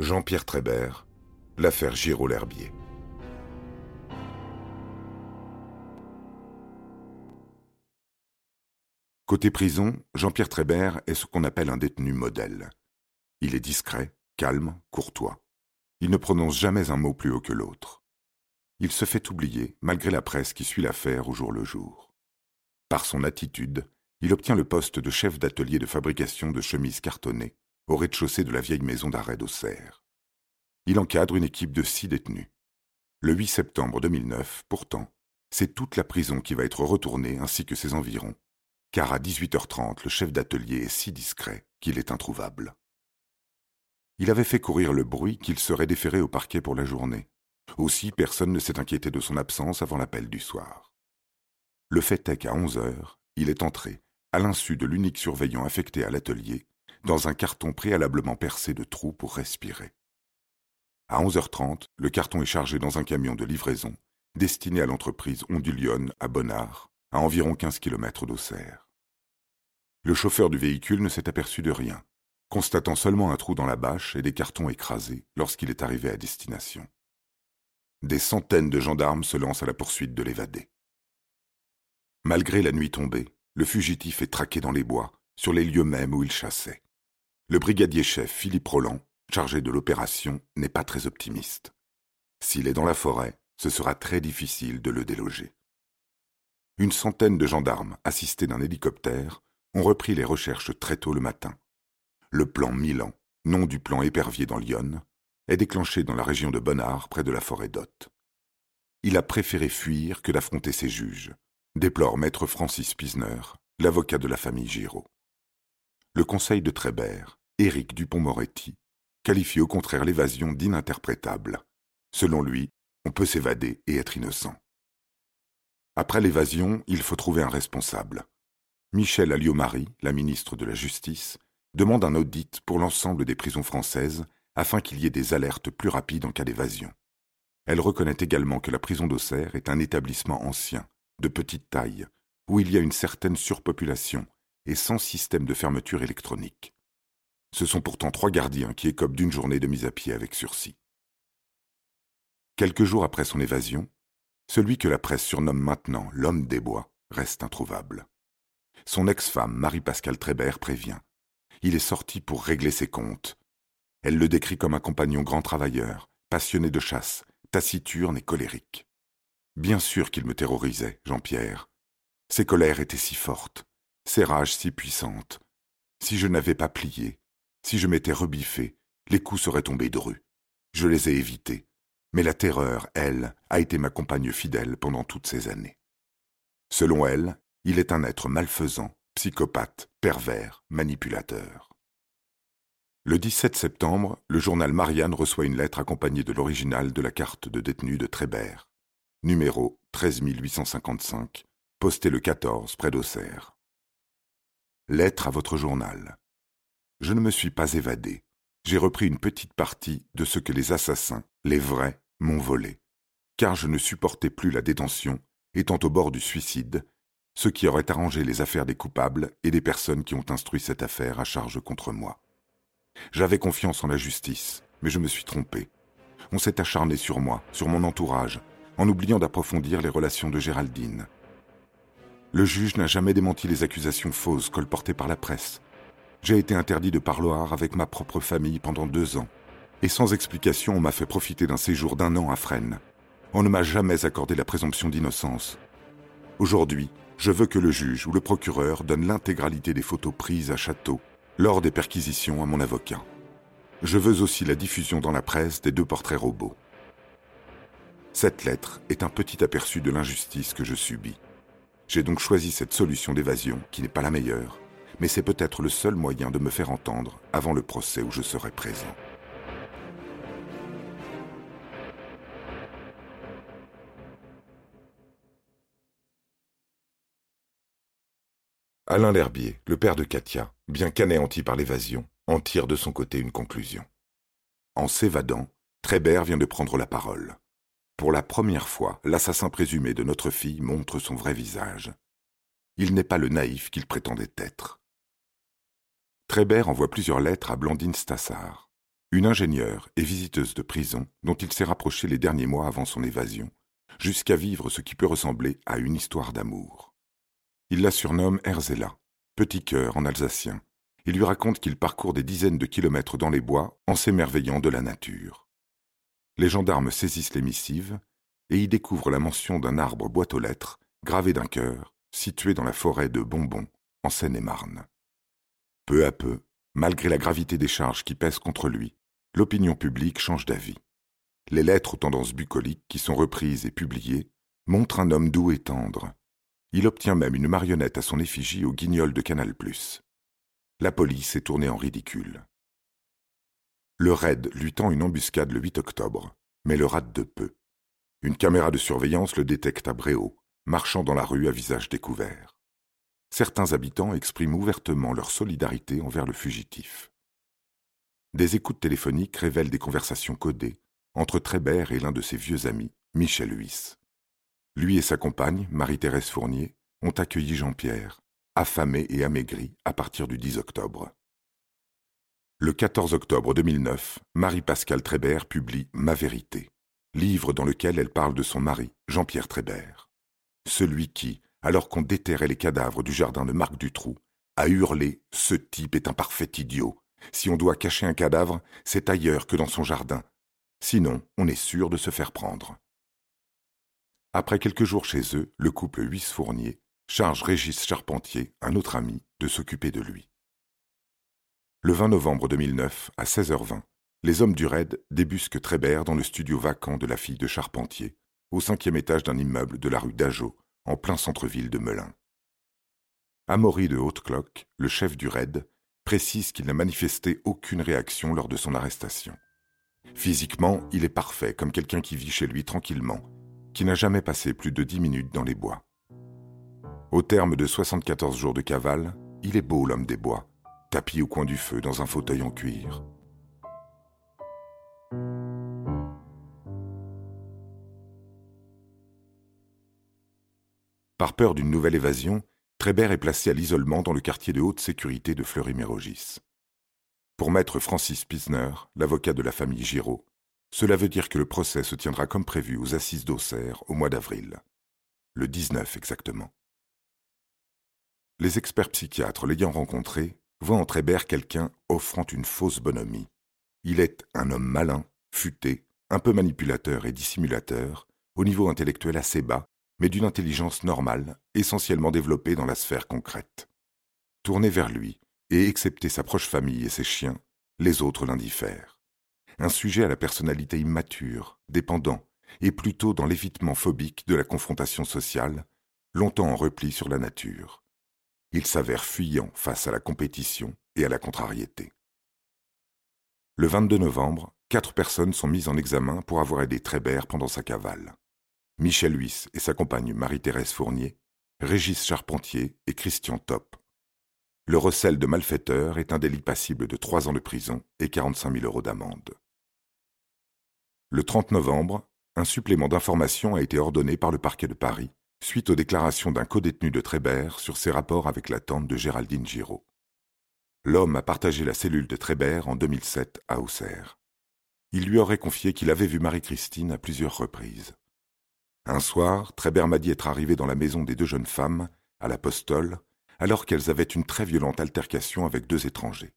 Jean-Pierre Trébert, l'affaire Giraud-L'Herbier. Côté prison, Jean-Pierre Trébert est ce qu'on appelle un détenu modèle. Il est discret, calme, courtois. Il ne prononce jamais un mot plus haut que l'autre. Il se fait oublier, malgré la presse qui suit l'affaire au jour le jour. Par son attitude, il obtient le poste de chef d'atelier de fabrication de chemises cartonnées au rez-de-chaussée de la vieille maison d'arrêt d'Auxerre. Il encadre une équipe de six détenus. Le 8 septembre 2009, pourtant, c'est toute la prison qui va être retournée ainsi que ses environs, car à 18h30, le chef d'atelier est si discret qu'il est introuvable. Il avait fait courir le bruit qu'il serait déféré au parquet pour la journée. Aussi, personne ne s'est inquiété de son absence avant l'appel du soir. Le fait est qu'à 11 heures, il est entré, à l'insu de l'unique surveillant affecté à l'atelier, dans un carton préalablement percé de trous pour respirer. À 11h30, le carton est chargé dans un camion de livraison destiné à l'entreprise Ondulionne à Bonnard, à environ 15 km d'Auxerre. Le chauffeur du véhicule ne s'est aperçu de rien, constatant seulement un trou dans la bâche et des cartons écrasés lorsqu'il est arrivé à destination. Des centaines de gendarmes se lancent à la poursuite de l'évadé. Malgré la nuit tombée, le fugitif est traqué dans les bois, sur les lieux mêmes où il chassait. Le brigadier-chef Philippe Roland, chargé de l'opération, n'est pas très optimiste. S'il est dans la forêt, ce sera très difficile de le déloger. Une centaine de gendarmes, assistés d'un hélicoptère, ont repris les recherches très tôt le matin. Le plan Milan, nom du plan épervier dans l'Yonne, est déclenché dans la région de Bonnard, près de la forêt d'Hôte. Il a préféré fuir que d'affronter ses juges, déplore maître Francis Pisner, l'avocat de la famille Giraud. Le conseil de Trébert, Éric Dupont-Moretti, qualifie au contraire l'évasion d'ininterprétable. Selon lui, on peut s'évader et être innocent. Après l'évasion, il faut trouver un responsable. Michel Alliot-Marie, la ministre de la Justice, demande un audit pour l'ensemble des prisons françaises afin qu'il y ait des alertes plus rapides en cas d'évasion. Elle reconnaît également que la prison d'Auxerre est un établissement ancien, de petite taille, où il y a une certaine surpopulation et sans système de fermeture électronique. Ce sont pourtant trois gardiens qui écopent d'une journée de mise à pied avec sursis. Quelques jours après son évasion, celui que la presse surnomme maintenant l'homme des bois reste introuvable. Son ex-femme, Marie-Pascale Trébert, prévient. Il est sorti pour régler ses comptes. Elle le décrit comme un compagnon grand travailleur, passionné de chasse, taciturne et colérique. Bien sûr qu'il me terrorisait, Jean-Pierre. Ses colères étaient si fortes, ses rages si puissantes. Si je n'avais pas plié, si je m'étais rebiffé, les coups seraient tombés dru. Je les ai évités. Mais la terreur, elle, a été ma compagne fidèle pendant toutes ces années. Selon elle, il est un être malfaisant, psychopathe, pervers, manipulateur. Le 17 septembre, le journal Marianne reçoit une lettre accompagnée de l'original de la carte de détenu de Trébert, numéro 13855, posté le 14 près d'Auxerre. Lettre à votre journal je ne me suis pas évadé. J'ai repris une petite partie de ce que les assassins, les vrais, m'ont volé. Car je ne supportais plus la détention, étant au bord du suicide, ce qui aurait arrangé les affaires des coupables et des personnes qui ont instruit cette affaire à charge contre moi. J'avais confiance en la justice, mais je me suis trompé. On s'est acharné sur moi, sur mon entourage, en oubliant d'approfondir les relations de Géraldine. Le juge n'a jamais démenti les accusations fausses colportées par la presse, j'ai été interdit de parloir avec ma propre famille pendant deux ans. Et sans explication, on m'a fait profiter d'un séjour d'un an à Fresnes. On ne m'a jamais accordé la présomption d'innocence. Aujourd'hui, je veux que le juge ou le procureur donne l'intégralité des photos prises à Château lors des perquisitions à mon avocat. Je veux aussi la diffusion dans la presse des deux portraits robots. Cette lettre est un petit aperçu de l'injustice que je subis. J'ai donc choisi cette solution d'évasion qui n'est pas la meilleure, mais c'est peut-être le seul moyen de me faire entendre avant le procès où je serai présent. Alain L'Herbier, le père de Katia, bien qu'anéanti par l'évasion, en tire de son côté une conclusion. En s'évadant, Trébert vient de prendre la parole. Pour la première fois, l'assassin présumé de notre fille montre son vrai visage. Il n'est pas le naïf qu'il prétendait être. Trébert envoie plusieurs lettres à Blandine Stassard. une ingénieure et visiteuse de prison dont il s'est rapproché les derniers mois avant son évasion, jusqu'à vivre ce qui peut ressembler à une histoire d'amour. Il la surnomme Erzela, petit cœur en alsacien, et lui raconte qu'il parcourt des dizaines de kilomètres dans les bois en s'émerveillant de la nature. Les gendarmes saisissent les missives et y découvrent la mention d'un arbre boîte aux lettres gravé d'un cœur situé dans la forêt de Bonbon, en Seine-et-Marne. Peu à peu, malgré la gravité des charges qui pèsent contre lui, l'opinion publique change d'avis. Les lettres aux tendances bucoliques qui sont reprises et publiées montrent un homme doux et tendre. Il obtient même une marionnette à son effigie au guignol de Canal+. La police est tournée en ridicule. Le raid lui tend une embuscade le 8 octobre, mais le rate de peu. Une caméra de surveillance le détecte à Bréau, marchant dans la rue à visage découvert. Certains habitants expriment ouvertement leur solidarité envers le fugitif. Des écoutes téléphoniques révèlent des conversations codées entre Trébert et l'un de ses vieux amis, Michel Huys. Lui et sa compagne, Marie-Thérèse Fournier, ont accueilli Jean-Pierre, affamé et amaigri à partir du 10 octobre. Le 14 octobre 2009, Marie-Pascale Trébert publie Ma vérité, livre dans lequel elle parle de son mari, Jean-Pierre Trébert. Celui qui, alors qu'on déterrait les cadavres du jardin de Marc Dutroux, a hurlé Ce type est un parfait idiot. Si on doit cacher un cadavre, c'est ailleurs que dans son jardin. Sinon, on est sûr de se faire prendre. Après quelques jours chez eux, le couple Huys-Fournier charge Régis Charpentier, un autre ami, de s'occuper de lui. Le 20 novembre 2009, à 16h20, les hommes du raid débusquent Trébert dans le studio vacant de la fille de Charpentier, au cinquième étage d'un immeuble de la rue d'Ageau, en plein centre-ville de Melun. Amaury de Haute-Cloque, le chef du raid, précise qu'il n'a manifesté aucune réaction lors de son arrestation. Physiquement, il est parfait, comme quelqu'un qui vit chez lui tranquillement, qui n'a jamais passé plus de dix minutes dans les bois. Au terme de 74 jours de cavale, il est beau l'homme des bois, tapis au coin du feu dans un fauteuil en cuir. Par peur d'une nouvelle évasion, Trébert est placé à l'isolement dans le quartier de haute sécurité de Fleury-Mérogis. Pour maître Francis Pisner, l'avocat de la famille Giraud, cela veut dire que le procès se tiendra comme prévu aux assises d'Auxerre au mois d'avril. Le 19 exactement. Les experts psychiatres l'ayant rencontré voient en Trébert quelqu'un offrant une fausse bonhomie. Il est un homme malin, futé, un peu manipulateur et dissimulateur, au niveau intellectuel assez bas, mais d'une intelligence normale, essentiellement développée dans la sphère concrète. Tourné vers lui, et excepté sa proche famille et ses chiens, les autres l'indiffèrent. Un sujet à la personnalité immature, dépendant, et plutôt dans l'évitement phobique de la confrontation sociale, longtemps en repli sur la nature. Il s'avère fuyant face à la compétition et à la contrariété. Le 22 novembre, quatre personnes sont mises en examen pour avoir aidé Trébert pendant sa cavale. Michel Huys et sa compagne Marie-Thérèse Fournier, Régis Charpentier et Christian Top. Le recel de malfaiteur est un délit passible de trois ans de prison et 45 000 euros d'amende. Le 30 novembre, un supplément d'information a été ordonné par le parquet de Paris suite aux déclarations d'un codétenu de Trébert sur ses rapports avec la tante de Géraldine Giraud. L'homme a partagé la cellule de Trébert en 2007 à Auxerre. Il lui aurait confié qu'il avait vu Marie-Christine à plusieurs reprises. Un soir, Trébert m'a dit être arrivé dans la maison des deux jeunes femmes, à l'Apostole, alors qu'elles avaient une très violente altercation avec deux étrangers.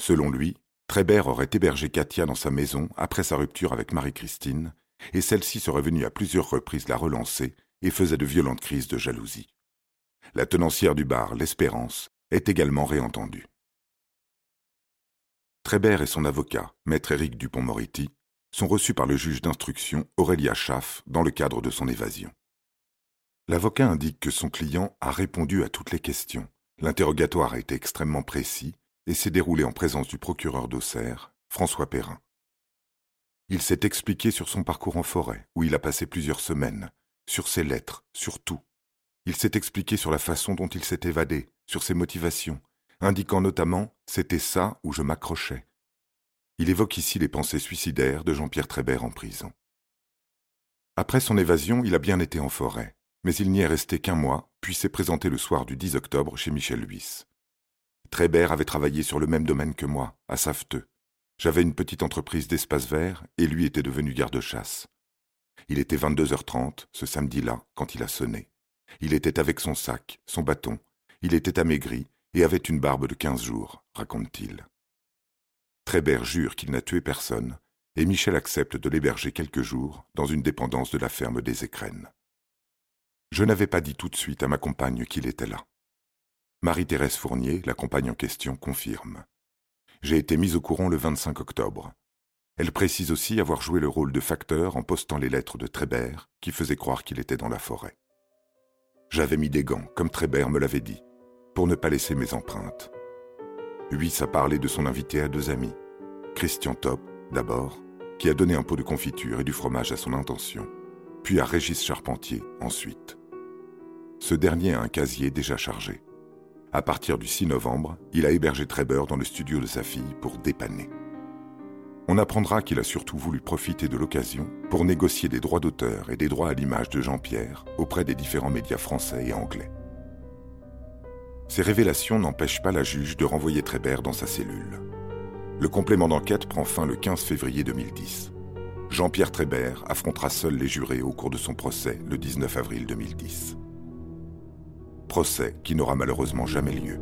Selon lui, Trébert aurait hébergé Katia dans sa maison après sa rupture avec Marie-Christine, et celle-ci serait venue à plusieurs reprises la relancer et faisait de violentes crises de jalousie. La tenancière du bar, l'Espérance, est également réentendue. Trébert et son avocat, maître Éric Dupont-Moretti, sont reçus par le juge d'instruction Aurélia Schaff dans le cadre de son évasion. L'avocat indique que son client a répondu à toutes les questions. L'interrogatoire a été extrêmement précis et s'est déroulé en présence du procureur d'Auxerre, François Perrin. Il s'est expliqué sur son parcours en forêt, où il a passé plusieurs semaines, sur ses lettres, sur tout. Il s'est expliqué sur la façon dont il s'est évadé, sur ses motivations, indiquant notamment C'était ça où je m'accrochais, il évoque ici les pensées suicidaires de Jean-Pierre Trébert en prison. Après son évasion, il a bien été en forêt, mais il n'y est resté qu'un mois, puis s'est présenté le soir du 10 octobre chez Michel Huys. Trébert avait travaillé sur le même domaine que moi, à Saveteux. J'avais une petite entreprise d'espace vert et lui était devenu garde-chasse. Il était 22h30 ce samedi-là quand il a sonné. Il était avec son sac, son bâton. Il était amaigri et avait une barbe de quinze jours, raconte-t-il. Trébert jure qu'il n'a tué personne et Michel accepte de l'héberger quelques jours dans une dépendance de la ferme des Écrennes. Je n'avais pas dit tout de suite à ma compagne qu'il était là. Marie-Thérèse Fournier, la compagne en question, confirme. J'ai été mise au courant le 25 octobre. Elle précise aussi avoir joué le rôle de facteur en postant les lettres de Trébert qui faisaient croire qu'il était dans la forêt. J'avais mis des gants, comme Trébert me l'avait dit, pour ne pas laisser mes empreintes. Huys a parlé de son invité à deux amis. Christian Top, d'abord, qui a donné un pot de confiture et du fromage à son intention, puis à Régis Charpentier, ensuite. Ce dernier a un casier déjà chargé. À partir du 6 novembre, il a hébergé Trébert dans le studio de sa fille pour dépanner. On apprendra qu'il a surtout voulu profiter de l'occasion pour négocier des droits d'auteur et des droits à l'image de Jean-Pierre auprès des différents médias français et anglais. Ces révélations n'empêchent pas la juge de renvoyer Trébert dans sa cellule. Le complément d'enquête prend fin le 15 février 2010. Jean-Pierre Trébert affrontera seul les jurés au cours de son procès le 19 avril 2010 procès qui n'aura malheureusement jamais lieu.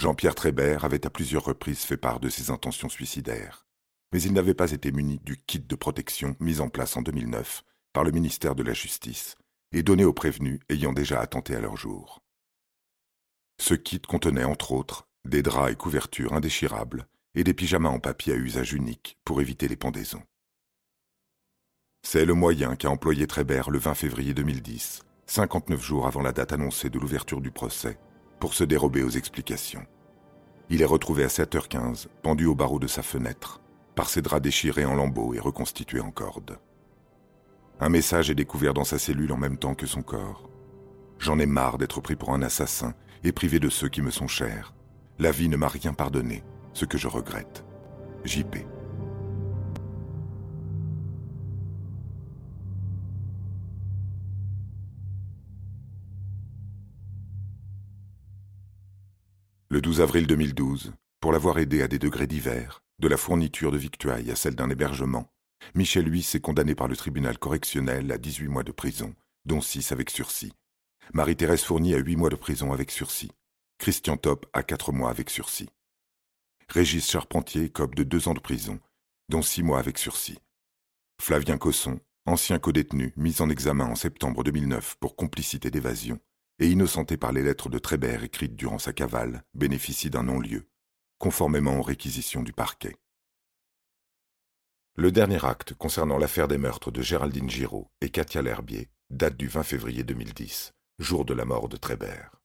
Jean-Pierre Trébert avait à plusieurs reprises fait part de ses intentions suicidaires, mais il n'avait pas été muni du kit de protection mis en place en 2009 par le ministère de la Justice et donné aux prévenus ayant déjà attenté à leur jour. Ce kit contenait entre autres des draps et couvertures indéchirables et des pyjamas en papier à usage unique pour éviter les pendaisons. C'est le moyen qu'a employé Trébert le 20 février 2010, 59 jours avant la date annoncée de l'ouverture du procès, pour se dérober aux explications. Il est retrouvé à 7h15, pendu au barreau de sa fenêtre, par ses draps déchirés en lambeaux et reconstitués en cordes. Un message est découvert dans sa cellule en même temps que son corps. J'en ai marre d'être pris pour un assassin et privé de ceux qui me sont chers. La vie ne m'a rien pardonné, ce que je regrette. JP. Le 12 avril 2012, pour l'avoir aidé à des degrés divers, de la fourniture de victuailles à celle d'un hébergement, Michel Huys est condamné par le tribunal correctionnel à 18 mois de prison, dont 6 avec sursis, Marie-Thérèse Fournier à huit mois de prison avec sursis. Christian Top à quatre mois avec sursis. Régis Charpentier cope de deux ans de prison, dont six mois avec sursis. Flavien Cosson, ancien codétenu, mis en examen en septembre 2009 pour complicité d'évasion, et innocenté par les lettres de Trébert écrites durant sa cavale, bénéficie d'un non-lieu, conformément aux réquisitions du parquet. Le dernier acte concernant l'affaire des meurtres de Géraldine Giraud et Katia L'Herbier date du 20 février 2010 jour de la mort de Trébert.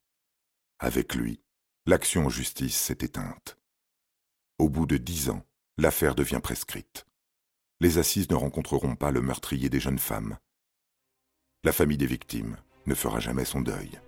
Avec lui, l'action en justice s'est éteinte. Au bout de dix ans, l'affaire devient prescrite. Les assises ne rencontreront pas le meurtrier des jeunes femmes. La famille des victimes ne fera jamais son deuil.